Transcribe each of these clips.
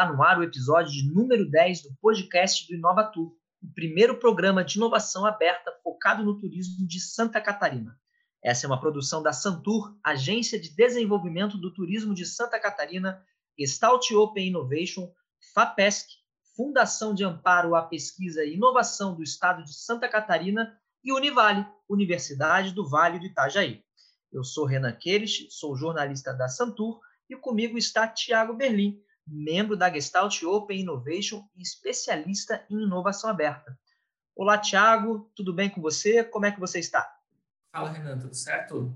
Está no ar o episódio de número 10 do podcast do Inovatur, o primeiro programa de inovação aberta focado no turismo de Santa Catarina. Essa é uma produção da Santur, Agência de Desenvolvimento do Turismo de Santa Catarina, Stout Open Innovation, FAPESC, Fundação de Amparo à Pesquisa e Inovação do Estado de Santa Catarina e Univale, Universidade do Vale do Itajaí. Eu sou Renan Queires, sou jornalista da Santur e comigo está Tiago Berlim, membro da Gestalt Open Innovation e especialista em inovação aberta. Olá, Tiago, tudo bem com você? Como é que você está? Fala, Renan, tudo certo?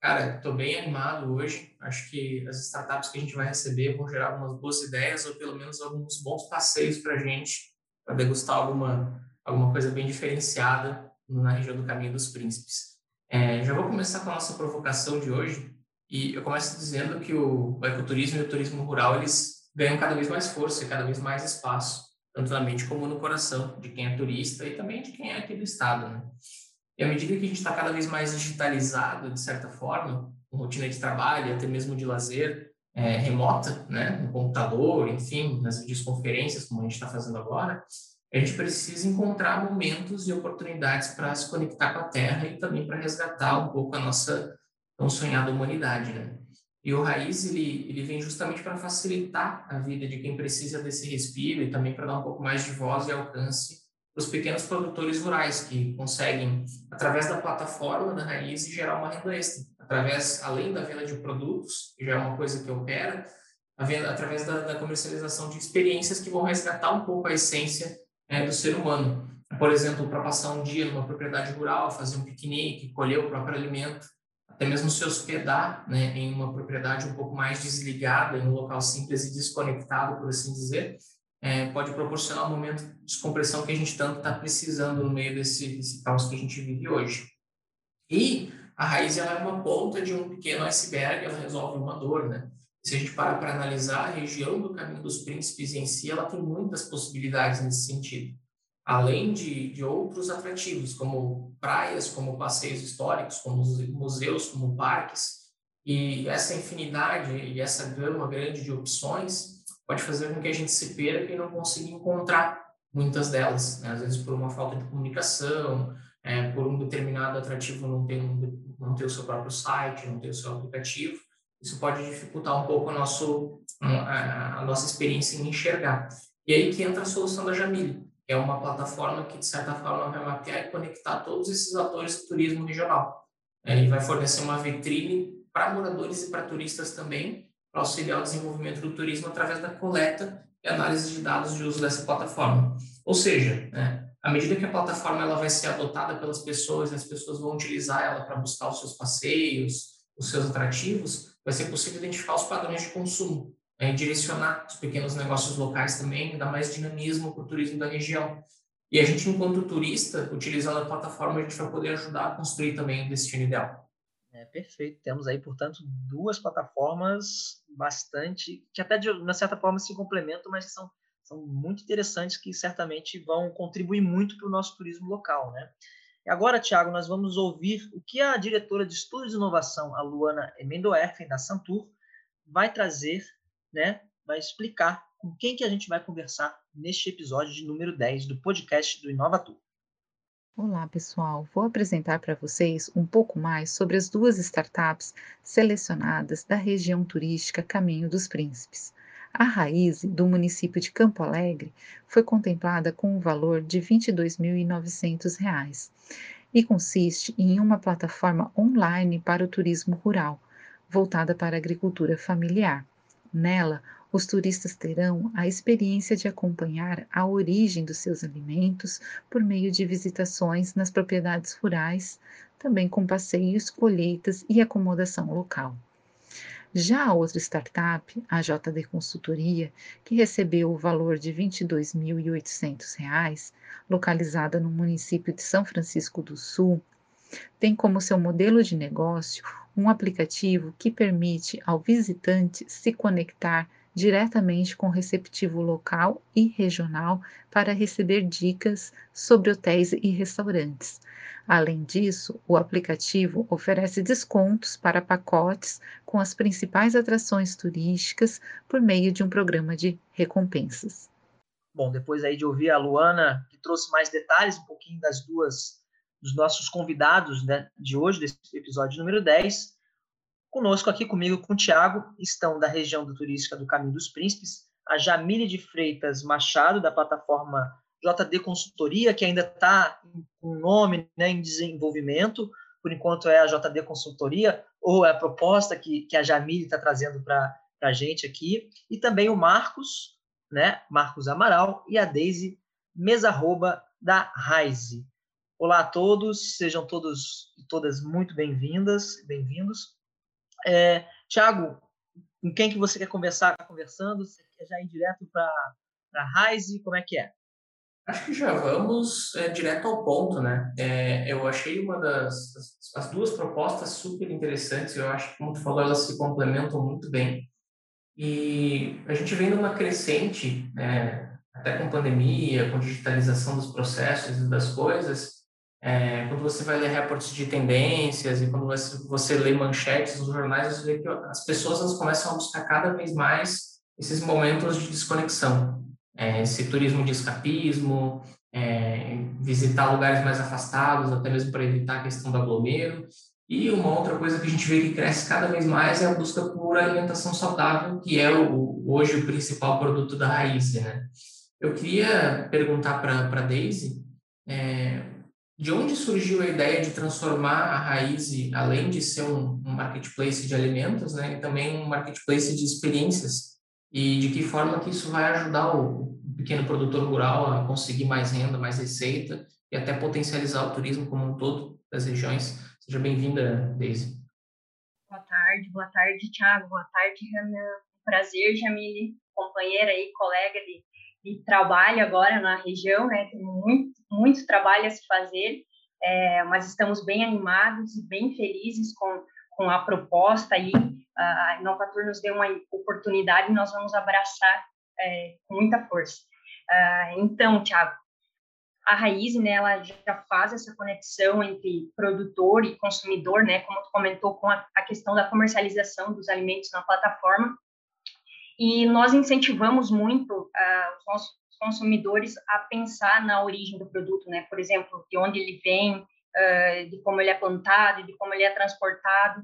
Cara, estou bem animado hoje. Acho que as startups que a gente vai receber vão gerar algumas boas ideias ou pelo menos alguns bons passeios para a gente, para degustar alguma, alguma coisa bem diferenciada na região do Caminho dos Príncipes. É, já vou começar com a nossa provocação de hoje e eu começo dizendo que o ecoturismo e o turismo rural eles ganham cada vez mais força e cada vez mais espaço, tanto na mente como no coração de quem é turista e também de quem é aqui do estado, né? E à medida que a gente está cada vez mais digitalizado, de certa forma, com rotina de trabalho, até mesmo de lazer é, remota, né, no computador, enfim, nas videoconferências, como a gente está fazendo agora, a gente precisa encontrar momentos e oportunidades para se conectar com a Terra e também para resgatar um pouco a nossa tão sonhada humanidade, né? E o Raiz, ele, ele vem justamente para facilitar a vida de quem precisa desse respiro e também para dar um pouco mais de voz e alcance para os pequenos produtores rurais que conseguem, através da plataforma da Raiz, gerar uma renda extra. Através, além da venda de produtos, que já é uma coisa que opera, venda, através da, da, comercialização de experiências que vão resgatar um pouco a essência é, do ser humano. Por exemplo, para passar um dia numa propriedade rural, fazer um piquenique, colher o próprio alimento, até mesmo se hospedar né, em uma propriedade um pouco mais desligada, em um local simples e desconectado, por assim dizer, é, pode proporcionar um momento de descompressão que a gente tanto está precisando no meio desse, desse caos que a gente vive hoje. E a raiz ela é uma ponta de um pequeno iceberg, ela resolve uma dor, né? Se a gente parar para analisar a região do Caminho dos Príncipes em si, ela tem muitas possibilidades nesse sentido além de, de outros atrativos, como praias, como passeios históricos, como museus, como parques. E essa infinidade e essa gama grande de opções pode fazer com que a gente se perca e não consiga encontrar muitas delas. Né? Às vezes por uma falta de comunicação, é, por um determinado atrativo não ter, um, não ter o seu próprio site, não ter o seu aplicativo. Isso pode dificultar um pouco a, nosso, a, nossa experiência em enxergar. E aí que entra a solução da Jamile é uma plataforma que, de certa forma, vai mapear e conectar todos esses atores do turismo regional. É, e vai fornecer uma vitrine para moradores e para turistas também, para auxiliar o desenvolvimento do turismo através da coleta e análise de dados de uso dessa plataforma. Ou seja, né, à medida que a plataforma ela vai ser adotada pelas pessoas, as pessoas vão utilizar ela para buscar os seus passeios, os seus atrativos, vai ser possível identificar os padrões de consumo é, direcionar os pequenos negócios locais também, dar mais dinamismo para o turismo da região. E a gente, enquanto turista, utilizando a plataforma, a gente vai poder ajudar a construir também o destino ideal. É, perfeito. Temos aí, portanto, duas plataformas bastante, que até de uma certa forma se complementam, mas que são, são muito interessantes, que certamente vão contribuir muito para o nosso turismo local. Né? E agora, Tiago, nós vamos ouvir o que a diretora de Estudos de Inovação, a Luana Emendoerfen, da Santur, vai trazer né, vai explicar com quem que a gente vai conversar neste episódio de número 10 do podcast do Inovatur. Olá, pessoal. Vou apresentar para vocês um pouco mais sobre as duas startups selecionadas da região turística Caminho dos Príncipes. A Raiz, do município de Campo Alegre, foi contemplada com um valor de R$ 22.900 e consiste em uma plataforma online para o turismo rural, voltada para a agricultura familiar. Nela, os turistas terão a experiência de acompanhar a origem dos seus alimentos por meio de visitações nas propriedades rurais, também com passeios, colheitas e acomodação local. Já a outra startup, a JD Consultoria, que recebeu o valor de R$ 22.800, localizada no município de São Francisco do Sul, tem como seu modelo de negócio um aplicativo que permite ao visitante se conectar diretamente com o receptivo local e regional para receber dicas sobre hotéis e restaurantes. Além disso, o aplicativo oferece descontos para pacotes com as principais atrações turísticas por meio de um programa de recompensas. Bom, depois aí de ouvir a Luana, que trouxe mais detalhes, um pouquinho das duas dos nossos convidados né, de hoje, desse episódio número 10, conosco aqui comigo, com o Tiago, estão da região do turística do Caminho dos Príncipes, a Jamile de Freitas Machado, da plataforma JD Consultoria, que ainda está com nome né, em desenvolvimento, por enquanto é a JD Consultoria, ou é a proposta que, que a Jamile está trazendo para a gente aqui, e também o Marcos, né, Marcos Amaral, e a Deise Mesarroba, da Raize. Olá a todos, sejam todos e todas muito bem-vindas, bem-vindos. É, Tiago, com quem que você quer conversar conversando? Você quer já ir direto para a Raize? Como é que é? Acho que já vamos é, direto ao ponto, né? É, eu achei uma das as duas propostas super interessantes. Eu acho que, como tu falou, elas se complementam muito bem. E a gente vem numa crescente, né, até com pandemia, com digitalização dos processos e das coisas. É, quando você vai ler reportes de tendências e quando você, você lê manchetes nos jornais, você vê que as pessoas elas começam a buscar cada vez mais esses momentos de desconexão é, esse turismo de escapismo, é, visitar lugares mais afastados, até mesmo para evitar a questão do aglomero. E uma outra coisa que a gente vê que cresce cada vez mais é a busca por alimentação saudável, que é o, hoje o principal produto da Raiz. Né? Eu queria perguntar para a Daisy é, de onde surgiu a ideia de transformar a Raiz, além de ser um, marketplace de alimentos, né, também um marketplace de experiências e de que forma que isso vai ajudar o pequeno produtor rural a conseguir mais renda, mais receita e até potencializar o turismo como um todo das regiões. Seja bem-vinda, Deise. Boa tarde, boa tarde, Thiago, boa tarde, Renan. Prazer, Jamile, companheira e colega de, de trabalho agora na região, né? Tem muito, muito trabalho a se fazer, é, mas estamos bem animados e bem felizes com, com a proposta aí a Inovatur nos deu uma oportunidade e nós vamos abraçar é, com muita força. Uh, então, Thiago, a Raiz, né, ela já faz essa conexão entre produtor e consumidor, né, como tu comentou, com a, a questão da comercialização dos alimentos na plataforma. E nós incentivamos muito uh, os nossos consumidores a pensar na origem do produto, né, por exemplo, de onde ele vem, uh, de como ele é plantado, de como ele é transportado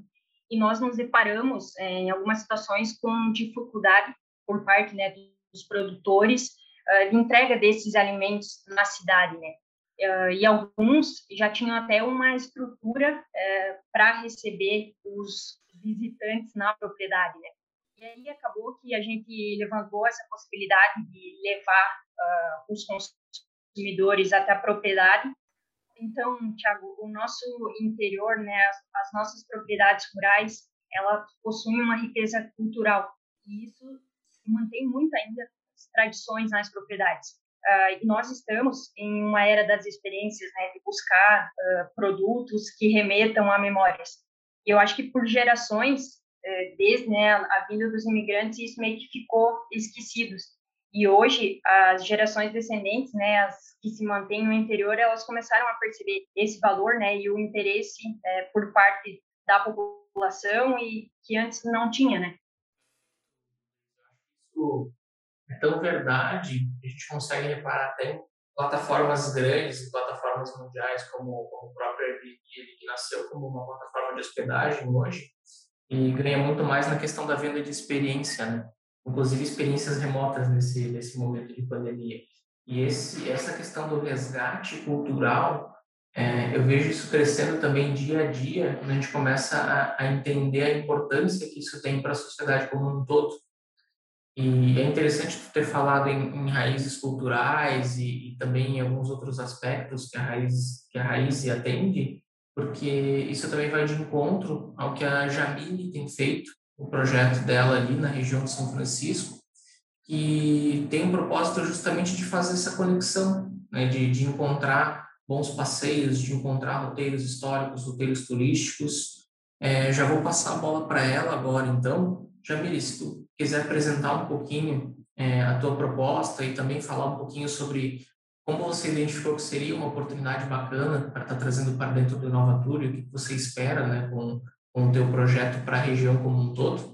e nós nos deparamos é, em algumas situações com dificuldade por parte né, dos produtores uh, de entrega desses alimentos na cidade, né? Uh, e alguns já tinham até uma estrutura uh, para receber os visitantes na propriedade, né? E aí acabou que a gente levantou essa possibilidade de levar os consumidores até a propriedade então, Tiago, o nosso interior, né, as, as, nossas propriedades rurais, ela possui uma riqueza cultural e isso mantém muito ainda as tradições nas propriedades. Uh, e nós estamos em uma era das experiências, né, de buscar uh, produtos que remetam a memórias. Eu acho que por gerações, uh, desde né, a vinda dos imigrantes, isso meio que ficou esquecido. E hoje, as gerações descendentes, né, as que se mantêm no interior, elas começaram a perceber esse valor, né, e o interesse é, por parte da população e que antes não tinha, né? É tão verdade que a gente consegue reparar até em plataformas grandes, plataformas mundiais como, como o próprio Airbnb, que nasceu como uma plataforma de hospedagem hoje e ganha muito mais na questão da venda de experiência, né? Inclusive experiências remotas nesse nesse momento de pandemia. E esse, essa questão do resgate cultural, é, eu vejo isso crescendo também dia a dia, quando a gente começa a, a entender a importância que isso tem para a sociedade como um todo. E é interessante ter falado em, em raízes culturais e, e, também em alguns outros aspectos que a raiz que a raiz atende, porque isso também vai de encontro ao que a Jamile tem feito, o projeto dela ali na região de São Francisco, que tem um propósito justamente de fazer essa conexão, né, de, de encontrar bons passeios, de encontrar roteiros históricos, roteiros turísticos. É, já vou passar a bola para ela agora, então. Jamile, se tu quiser apresentar um pouquinho é, a tua proposta e também falar um pouquinho sobre como você identificou que seria uma oportunidade bacana para estar tá trazendo para dentro do Inovatur e o que você espera né, com, com o teu projeto para a região como um todo?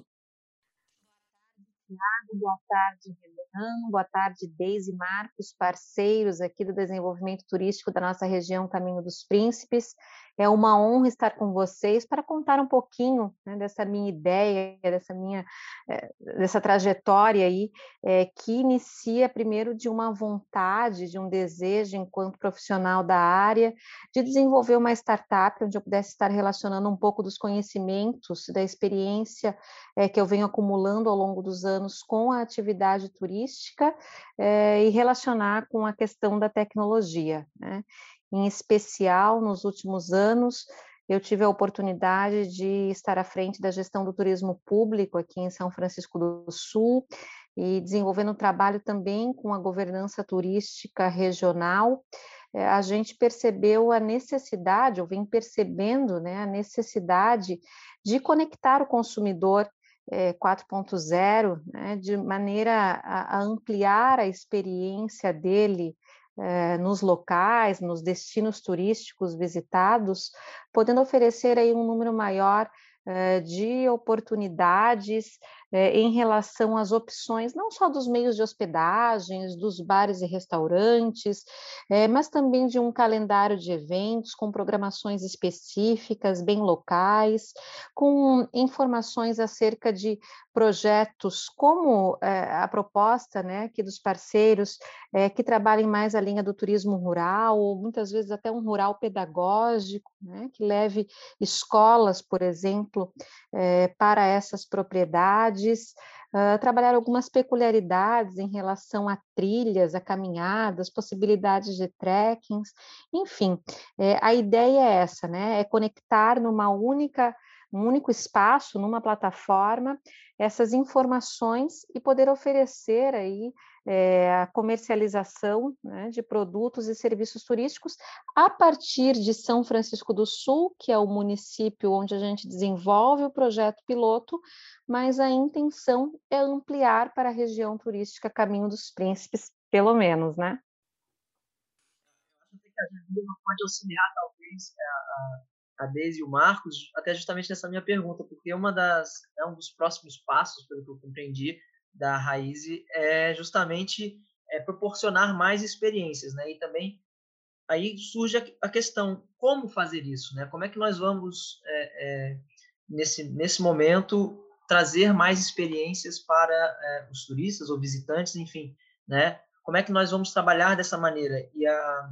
boa tarde, Renan, boa tarde, Deise Marcos, parceiros aqui do desenvolvimento turístico da nossa região Caminho dos Príncipes. É uma honra estar com vocês para contar um pouquinho né, dessa minha ideia, dessa minha é, dessa trajetória aí, é, que inicia primeiro de uma vontade, de um desejo, enquanto profissional da área, de desenvolver uma startup onde eu pudesse estar relacionando um pouco dos conhecimentos, da experiência é, que eu venho acumulando ao longo dos anos com a atividade turística e relacionar com a questão da tecnologia. Né? Em especial, nos últimos anos, eu tive a oportunidade de estar à frente da gestão do turismo público aqui em São Francisco do Sul e desenvolvendo um trabalho também com a governança turística regional. Eh, a gente percebeu a necessidade, ou vem percebendo né, a necessidade de conectar o consumidor 4.0, eh, né, de maneira a, a, ampliar a experiência dele eh, nos locais, nos destinos turísticos visitados, podendo oferecer aí um número maior eh, de oportunidades eh, em relação às opções, não só dos meios de hospedagens, dos bares e restaurantes, eh, mas também de um calendário de eventos com programações específicas, bem locais, com informações acerca de projetos como a proposta né, aqui dos parceiros que trabalhem mais a linha do turismo rural, ou muitas vezes até um rural pedagógico, né, que leve escolas, por exemplo, para essas propriedades uh, trabalhar algumas peculiaridades em relação a trilhas, a caminhadas, possibilidades de trekkings, enfim, é, a ideia é essa, né? É conectar numa única um único espaço, numa plataforma, essas informações e poder oferecer aí é, a comercialização né, de produtos e serviços turísticos a partir de São Francisco do Sul, que é o município onde a gente desenvolve o projeto piloto, mas a intenção é ampliar para a região turística Caminho dos Príncipes, pelo menos, né? Eu acho que a gente pode auxiliar, talvez, a, a Deise e o Marcos, até justamente nessa minha pergunta, porque uma das, é um dos próximos passos, pelo que eu compreendi, da Raiz é justamente é, proporcionar mais experiências, né? E também aí surge a, questão como fazer isso, né? Como é que nós vamos é, é, nesse nesse momento trazer mais experiências para é, os turistas ou visitantes, enfim, né? Como é que nós vamos trabalhar dessa maneira? E a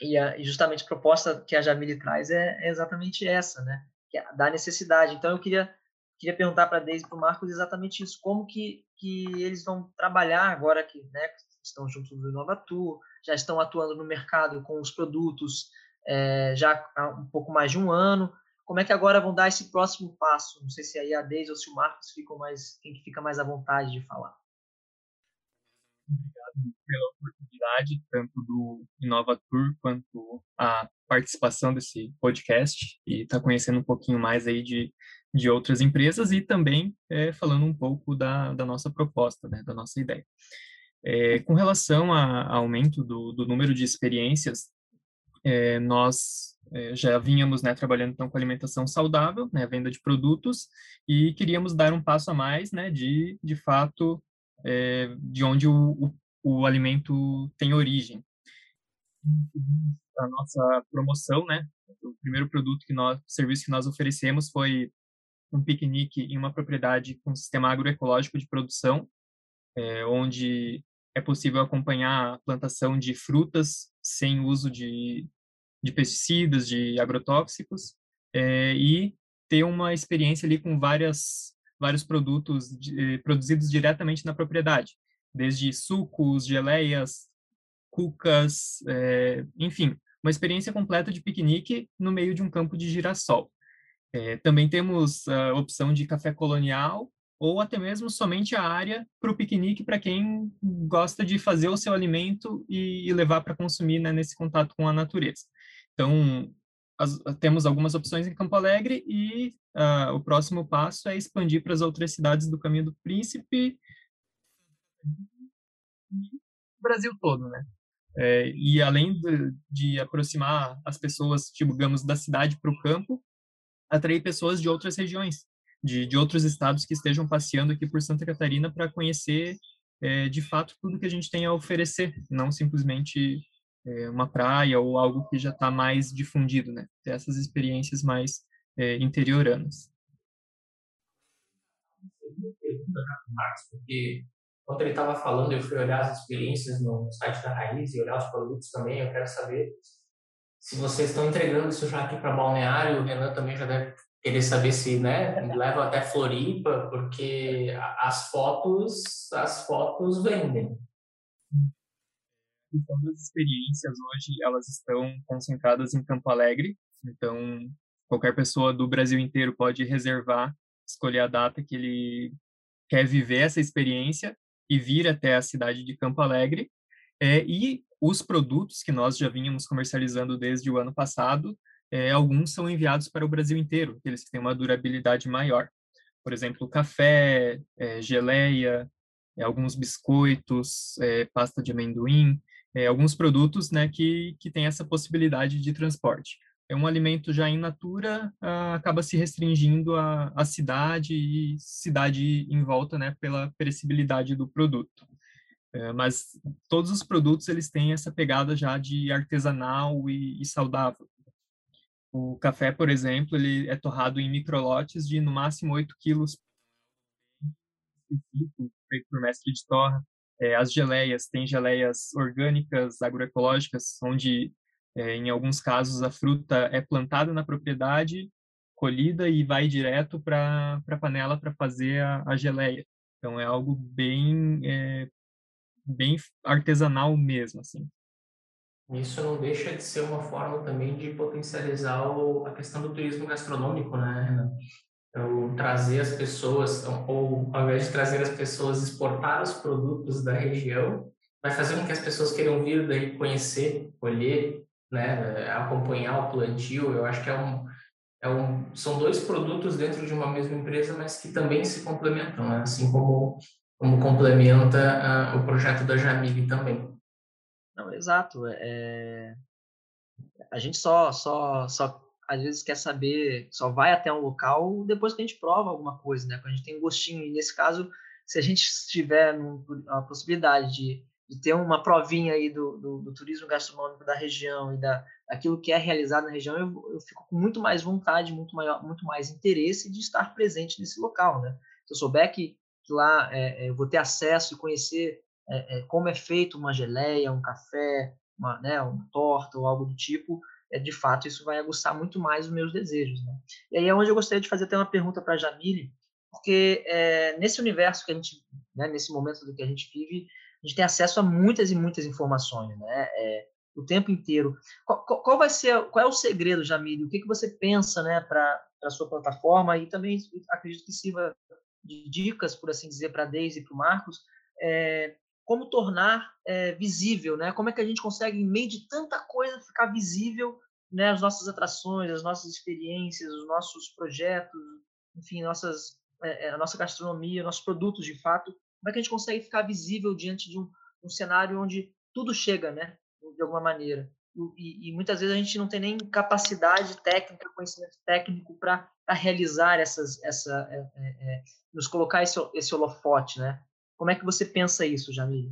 e, a, e justamente a proposta que a Jamile traz é, é exatamente essa, né? Que é da necessidade. Então eu queria queria perguntar para a Deise e para o Marcos exatamente isso, como que, que eles vão trabalhar agora que né, estão juntos do Inovatur, já estão atuando no mercado com os produtos é, já há um pouco mais de um ano, como é que agora vão dar esse próximo passo? Não sei se aí a Deise ou se o Marcos ficam mais, quem que fica mais à vontade de falar. Pela oportunidade, tanto do Inovatur quanto a participação desse podcast e estar tá conhecendo um pouquinho mais aí de de outras empresas e também é, falando um pouco da, da nossa proposta, né, da nossa ideia. É, com relação ao aumento do, do, número de experiências, é, nós é, já vínhamos né, trabalhando então com alimentação saudável, né, venda de produtos, e queríamos dar um passo a mais, né, de, de fato, é, de onde o, o, o alimento tem origem. A nossa promoção, né, o primeiro produto que nós, serviço que nós oferecemos foi um piquenique em uma propriedade com sistema agroecológico de produção, é, onde é possível acompanhar a plantação de frutas sem uso de, de pesticidas, de agrotóxicos, é, e ter uma experiência ali com várias, vários produtos de, eh, produzidos diretamente na propriedade, desde sucos, geleias, cucas, é, enfim, uma experiência completa de piquenique no meio de um campo de girassol. É, também temos a opção de café colonial ou até mesmo somente a área para o piquenique para quem gosta de fazer o seu alimento e, e levar para consumir né, nesse contato com a natureza. Então, as, temos algumas opções em Campo Alegre e uh, o próximo passo é expandir para as outras cidades do Caminho do Príncipe, Brasil todo, né? É, e além de, de, aproximar as pessoas, digamos, da cidade para o campo, atrair pessoas de outras regiões, de, de outros estados que estejam passeando aqui por Santa Catarina para conhecer, é, de fato, tudo que a gente tem a oferecer, não simplesmente é, uma praia ou algo que já está mais difundido, né? Ter essas experiências mais é, interioranas. Marcos, porque Enquanto ele estava falando, eu fui olhar as experiências no site da Raiz e olhar os produtos também. Eu quero saber se vocês estão entregando isso já aqui para Balneário. O Renan também já deve querer saber se né, leva até Floripa, porque as fotos, as fotos vendem. Então, as experiências hoje elas estão concentradas em Campo Alegre. Então, qualquer pessoa do Brasil inteiro pode reservar, escolher a data que ele quer viver essa experiência e vir até a cidade de Campo Alegre. É, e os produtos que nós já vínhamos comercializando desde o ano passado, é, alguns são enviados para o Brasil inteiro, que têm uma durabilidade maior. Por exemplo, café, é, geleia, é, alguns biscoitos, é, pasta de amendoim, é, alguns produtos né, que, que têm essa possibilidade de transporte. É um alimento já in natura, ah, acaba se restringindo à, cidade e cidade em volta, né, pela perecibilidade do produto. É, mas todos os produtos eles têm essa pegada já de artesanal e, e, saudável. O café, por exemplo, ele é torrado em microlotes de no máximo 8 quilos feito por mestre de torra. É, as geleias, tem geleias orgânicas, agroecológicas, onde é, em alguns casos, a fruta é plantada na propriedade, colhida e vai direto para a panela para fazer a, a, geleia. Então, é algo bem, é, bem artesanal mesmo, assim. Isso não deixa de ser uma forma também de potencializar o, a questão do turismo gastronômico, né, Então, trazer as pessoas, ou ao invés de trazer as pessoas, exportar os produtos da região, vai fazer com que as pessoas queiram vir daí conhecer, colher, né, acompanhar o plantio, eu acho que é um, é um, são dois produtos dentro de uma mesma empresa, mas que também se complementam, né? assim como, como complementa uh, o projeto da Jamig também. Não, exato. É... A gente só, só, só às vezes quer saber, só vai até um local depois que a gente prova alguma coisa, né? Quando a gente tem um gostinho. E nesse caso, se a gente tiver a possibilidade de de ter uma provinha aí do, do, do, turismo gastronômico da região e da, daquilo que é realizado na região, eu, eu fico com muito mais vontade, muito, maior, muito mais interesse de estar presente nesse local, né? Se eu souber que, que lá é, é eu vou ter acesso e conhecer é, é, como é feito uma geleia, um café, uma, né, uma torta ou algo do tipo, é, de fato isso vai aguçar muito mais os meus desejos, né? E aí é onde eu gostaria de fazer até uma pergunta para Jamile, porque é, nesse universo que a gente, né, nesse momento do que a gente vive, a gente tem acesso a muitas e muitas informações, né? É, o tempo inteiro. Qual, qual, vai ser, qual é o segredo, Jamile? O que, que você pensa, né, para a sua plataforma? E também acredito que sirva de dicas, por assim dizer, para a Deise e para o Marcos, é, como tornar é, visível, né? Como é que a gente consegue, em meio de tanta coisa, ficar visível, né? As nossas atrações, as nossas experiências, os nossos projetos, enfim, nossas, é, é a nossa gastronomia, nossos produtos, de fato, como é que a gente consegue ficar visível diante de um, um cenário onde tudo chega, né? De alguma maneira. E, e, muitas vezes a gente não tem nem capacidade técnica, conhecimento técnico para realizar essas, essa, é, é, é, nos colocar esse, esse holofote, né? Como é que você pensa isso, Jamile?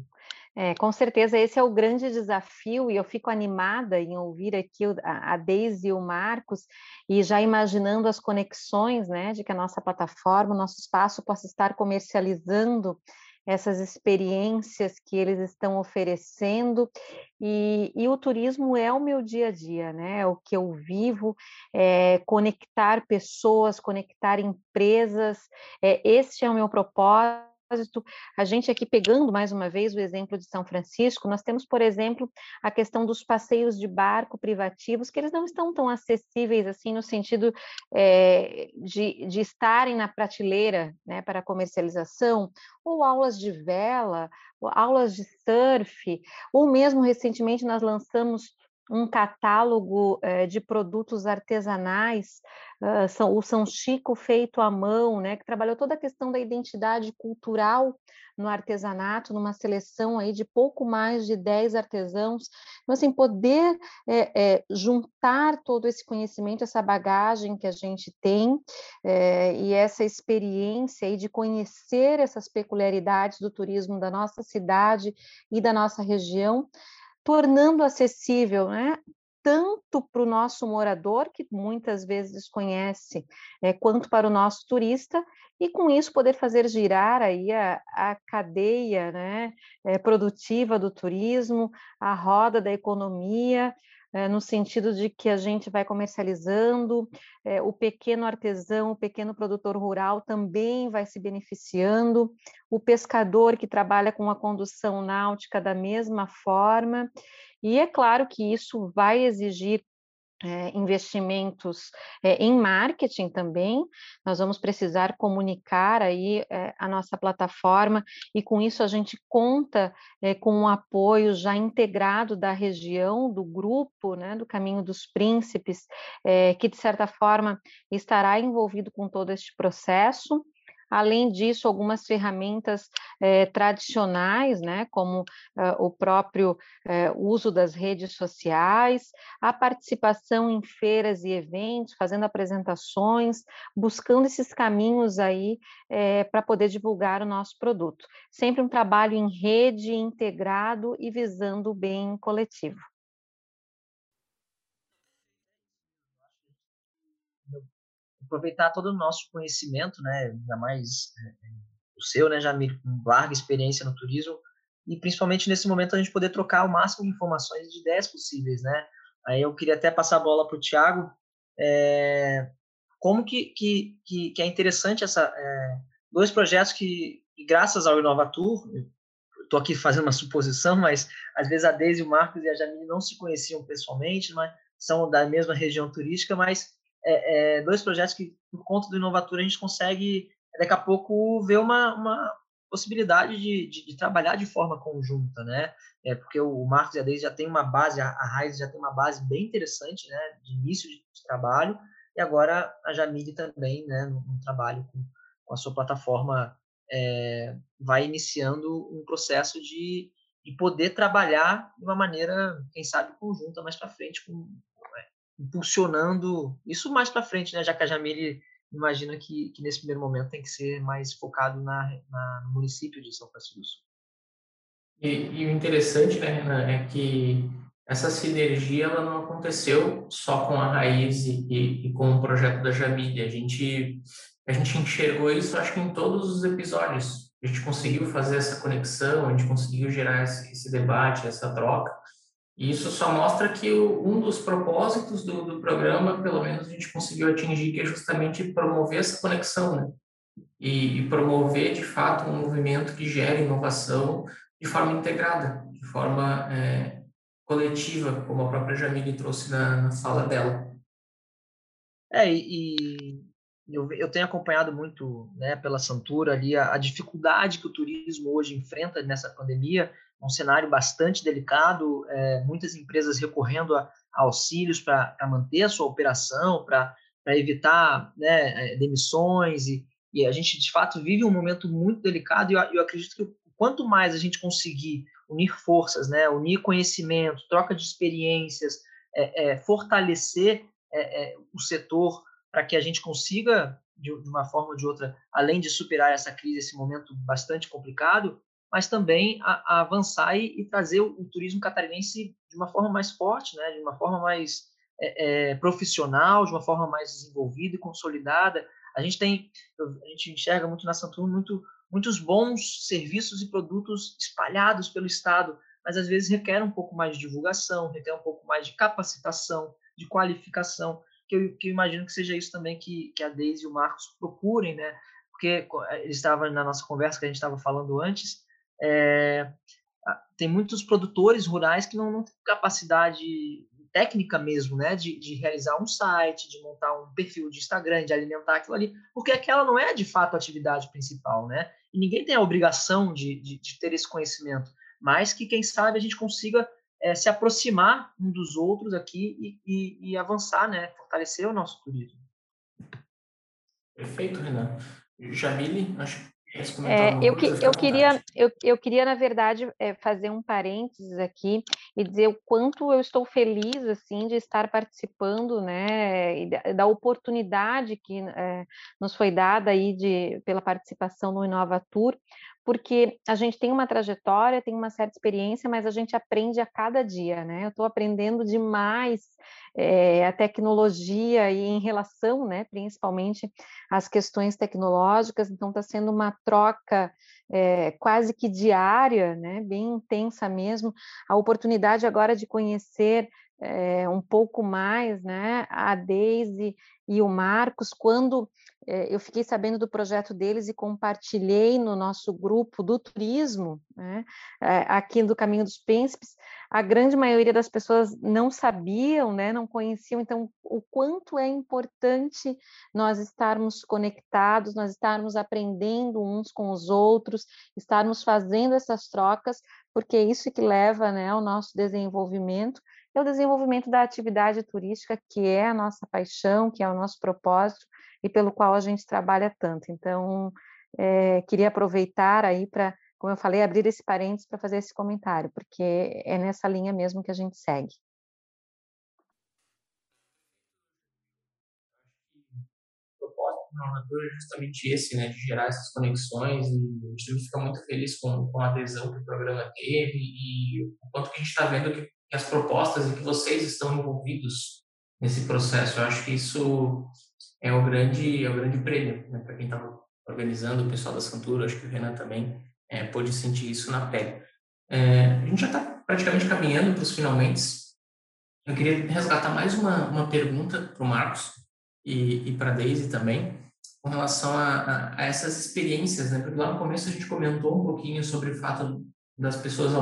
É, com certeza esse é o grande desafio e eu fico animada em ouvir aqui a Deise e o Marcos e já imaginando as conexões, né, de que a nossa plataforma, o nosso espaço possa estar comercializando essas experiências que eles estão oferecendo e, e, o turismo é o meu dia a dia, né? É o que eu vivo, é conectar pessoas, conectar empresas. É, este é o meu propósito propósito, a gente aqui pegando mais uma vez o exemplo de São Francisco, nós temos, por exemplo, a questão dos passeios de barco privativos, que eles não estão tão acessíveis assim no sentido é, de, de estarem na prateleira né, para comercialização, ou aulas de vela, aulas de surf, ou mesmo recentemente nós lançamos um catálogo eh, de produtos artesanais, uh, são, o São Chico feito à mão, né, que trabalhou toda a questão da identidade cultural no artesanato, numa seleção aí de pouco mais de 10 artesãos. Então, assim, poder é, é, juntar todo esse conhecimento, essa bagagem que a gente tem e essa experiência aí de conhecer essas peculiaridades do turismo da nossa cidade e da nossa região, tornando acessível né, tanto para o nosso morador, que muitas vezes desconhece, é, quanto para o nosso turista, e com isso poder fazer girar aí a, a cadeia né, é, produtiva do turismo, a roda da economia, é, no sentido de que a gente vai comercializando, é, o pequeno artesão, o pequeno produtor rural também vai se beneficiando, o pescador que trabalha com a condução náutica da mesma forma, e é claro que isso vai exigir é, investimentos é, em marketing também, nós vamos precisar comunicar aí é, a nossa plataforma e com isso a gente conta com um apoio já integrado da região, do grupo, né, do Caminho dos Príncipes, que de certa forma estará envolvido com todo este processo. Além disso, algumas ferramentas eh, tradicionais, né, como eh, o próprio eh, uso das redes sociais, a participação em feiras e eventos, fazendo apresentações, buscando esses caminhos aí para poder divulgar o nosso produto. Sempre um trabalho em rede, integrado e visando o bem coletivo. Aproveitar todo o nosso conhecimento, né, ainda mais é, é, o seu, né, Jamir, com larga experiência no turismo, e principalmente nesse momento a gente poder trocar o máximo de informações de ideias possíveis, né? Aí eu queria até passar a bola para o Tiago, é, como que, que, que, que, é interessante essa é, dois projetos que, graças ao Inovatur, estou aqui fazendo uma suposição, mas às vezes a Deise, o Marcos e a Jamile não se conheciam pessoalmente, mas são da mesma região turística, mas é, é, dois projetos que, por conta do Inovatura, a gente consegue, daqui a pouco, ver uma, uma possibilidade de, de, de, trabalhar de forma conjunta, né? É, porque o Marcos e a Deise já tem uma base, a, a Raiz já tem uma base bem interessante, né? De início de, de trabalho, e agora a Jamile também, né? No, no trabalho com, com, a sua plataforma, é, vai iniciando um processo de, de poder trabalhar de uma maneira, quem sabe, conjunta mais para frente com, impulsionando isso mais para frente, né? Já que a Jamile imagina que, que nesse primeiro momento tem que ser mais focado na, na no município de São Francisco do Sul. E, e, o interessante, né, Renan, é que essa sinergia ela não aconteceu só com a Raiz e, e, com o projeto da Jamile. A gente, a gente enxergou isso, acho que em todos os episódios. A gente conseguiu fazer essa conexão, a gente conseguiu gerar esse, esse debate, essa troca. E isso só mostra que o, um dos propósitos do, do, programa, pelo menos a gente conseguiu atingir, que é justamente promover essa conexão, né? E, e promover, de fato, um movimento que gere inovação de forma integrada, de forma é, coletiva, como a própria Jamile trouxe na, na fala dela. É, e eu, eu tenho acompanhado muito né, pela Santura ali a, a dificuldade que o turismo hoje enfrenta nessa pandemia, um cenário bastante delicado, é, muitas empresas recorrendo a, a auxílios para manter a sua operação, para evitar né, é, demissões, e, e, a gente, de fato, vive um momento muito delicado, e eu, eu acredito que quanto mais a gente conseguir unir forças, né, unir conhecimento, troca de experiências, é, é fortalecer é, é, o setor para que a gente consiga, de, de uma forma ou de outra, além de superar essa crise, esse momento bastante complicado, mas também a, a avançar e, e trazer o, o, turismo catarinense de uma forma mais forte, né, de uma forma mais é, é, profissional, de uma forma mais desenvolvida e consolidada. A gente tem, a gente enxerga muito na Santur muito, muitos bons serviços e produtos espalhados pelo estado, mas às vezes requer um pouco mais de divulgação, requer um pouco mais de capacitação, de qualificação, que eu, que eu imagino que seja isso também que, que a Deise e o Marcos procurem, né? Porque eles estavam na nossa conversa que a gente estava falando antes, é, tem muitos produtores rurais que não, não têm capacidade técnica mesmo, né, de, de, realizar um site, de montar um perfil de Instagram, de alimentar aquilo ali, porque aquela não é de fato a atividade principal, né? E ninguém tem a obrigação de, de, de ter esse conhecimento, mas que quem sabe a gente consiga é, se aproximar um dos outros aqui e, e, e avançar, né? Fortalecer o nosso turismo. Perfeito, Renan. Jamile, acho é, eu, que, eu, queria, eu, eu queria, na verdade, é, fazer um parênteses aqui e dizer o quanto eu estou feliz assim de estar participando, né, da, da oportunidade que é, nos foi dada aí de, pela participação no Inova Tour, porque a gente tem uma trajetória, tem uma certa experiência, mas a gente aprende a cada dia, né? Eu estou aprendendo demais é, a tecnologia e em relação, né, principalmente às questões tecnológicas, então está sendo uma troca é, quase que diária, né, bem intensa mesmo, a oportunidade agora de conhecer é, um pouco mais, né, a Deise e o Marcos, quando é, eu fiquei sabendo do projeto deles e compartilhei no nosso grupo do turismo, né, é, aqui do Caminho dos Príncipes, a grande maioria das pessoas não sabiam, né, não conheciam, então, o quanto é importante nós estarmos conectados, nós estarmos aprendendo uns com os outros, estarmos fazendo essas trocas, porque é isso que leva né, ao nosso desenvolvimento, é o desenvolvimento da atividade turística, que é a nossa paixão, que é o nosso propósito, e pelo qual a gente trabalha tanto. Então, é, queria aproveitar aí para, como eu falei, abrir esse parênteses para fazer esse comentário, porque é nessa linha mesmo que a gente segue. O é justamente esse, né, de gerar essas conexões, e a gente fica muito feliz com, com a adesão que o programa teve e o quanto que a gente está vendo que as propostas e que vocês estão envolvidos nesse processo. Eu acho que isso é o grande, é o grande prêmio né, para quem estava organizando, o pessoal da Santura, acho que o Renan também é, pôde sentir isso na pele. É, a gente já está praticamente caminhando para os finalmente. Eu queria resgatar mais uma, uma pergunta para o Marcos e, e para a Daisy também, com relação a, a, a, essas experiências, né? Porque lá no começo a gente comentou um pouquinho sobre o fato das pessoas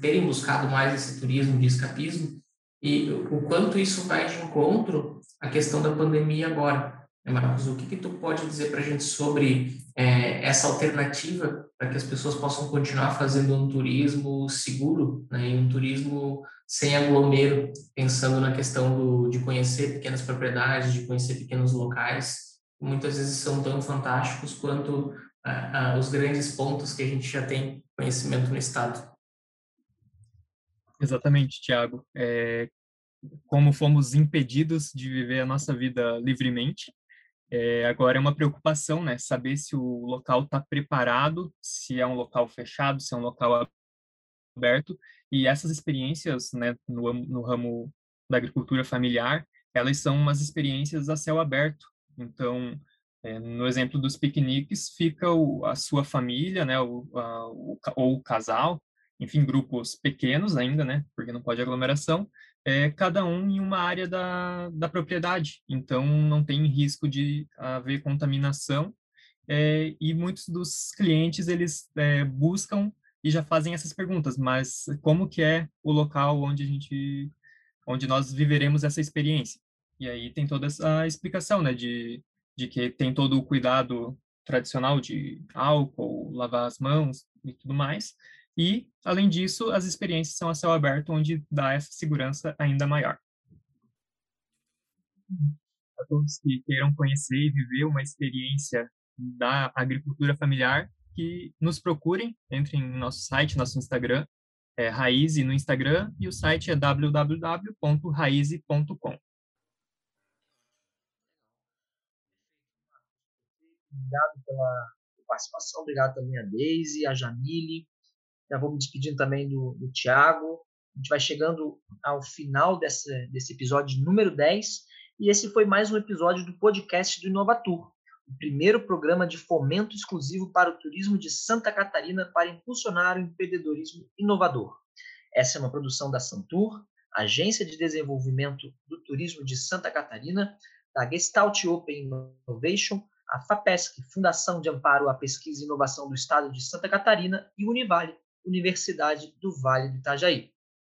terem buscado mais esse turismo de escapismo e o quanto isso vai de encontro à questão da pandemia agora. Né, Marcos, o que, que tu pode dizer para a gente sobre é, essa alternativa para que as pessoas possam continuar fazendo um turismo seguro, né, e um turismo sem aglomero, pensando na questão do, de conhecer pequenas propriedades, de conhecer pequenos locais, que muitas vezes são tão fantásticos quanto os grandes pontos que a gente já tem conhecimento no estado. Exatamente, Tiago. É, como fomos impedidos de viver a nossa vida livremente, é, agora é uma preocupação, né? Saber se o local está preparado, se é um local fechado, se é um local aberto. E essas experiências, né, no, no ramo da agricultura familiar, elas são umas experiências a céu aberto. Então, é, no exemplo dos piqueniques, fica o, a sua família, né, o, a, o, ou o casal, enfim, grupos pequenos ainda, né, porque não pode aglomeração, é, cada um em uma área da, da propriedade, então não tem risco de haver contaminação é, e muitos dos clientes eles é, buscam e já fazem essas perguntas, mas como que é o local onde a gente, onde nós viveremos essa experiência? E aí tem toda essa explicação, né, de, de que tem todo o cuidado tradicional de álcool, lavar as mãos e tudo mais, e, além disso, as experiências são a céu aberto, onde dá essa segurança ainda maior. A todos que queiram conhecer e viver uma experiência da agricultura familiar, que nos procurem, entrem no nosso site, nosso Instagram, é Raize no Instagram, e o site é www.raize.com. Obrigado pela participação, obrigado também a Deise, a Jamile, já vou me despedindo também do, do Tiago. A gente vai chegando ao final desse, desse episódio número 10. E esse foi mais um episódio do podcast do Inovatur, o primeiro programa de fomento exclusivo para o turismo de Santa Catarina para impulsionar o empreendedorismo inovador. Essa é uma produção da Santur, Agência de Desenvolvimento do Turismo de Santa Catarina, da Gestalt Open Innovation, a FAPESC, Fundação de Amparo à Pesquisa e Inovação do Estado de Santa Catarina, e Univale, Universidade do Vale do Itajaí.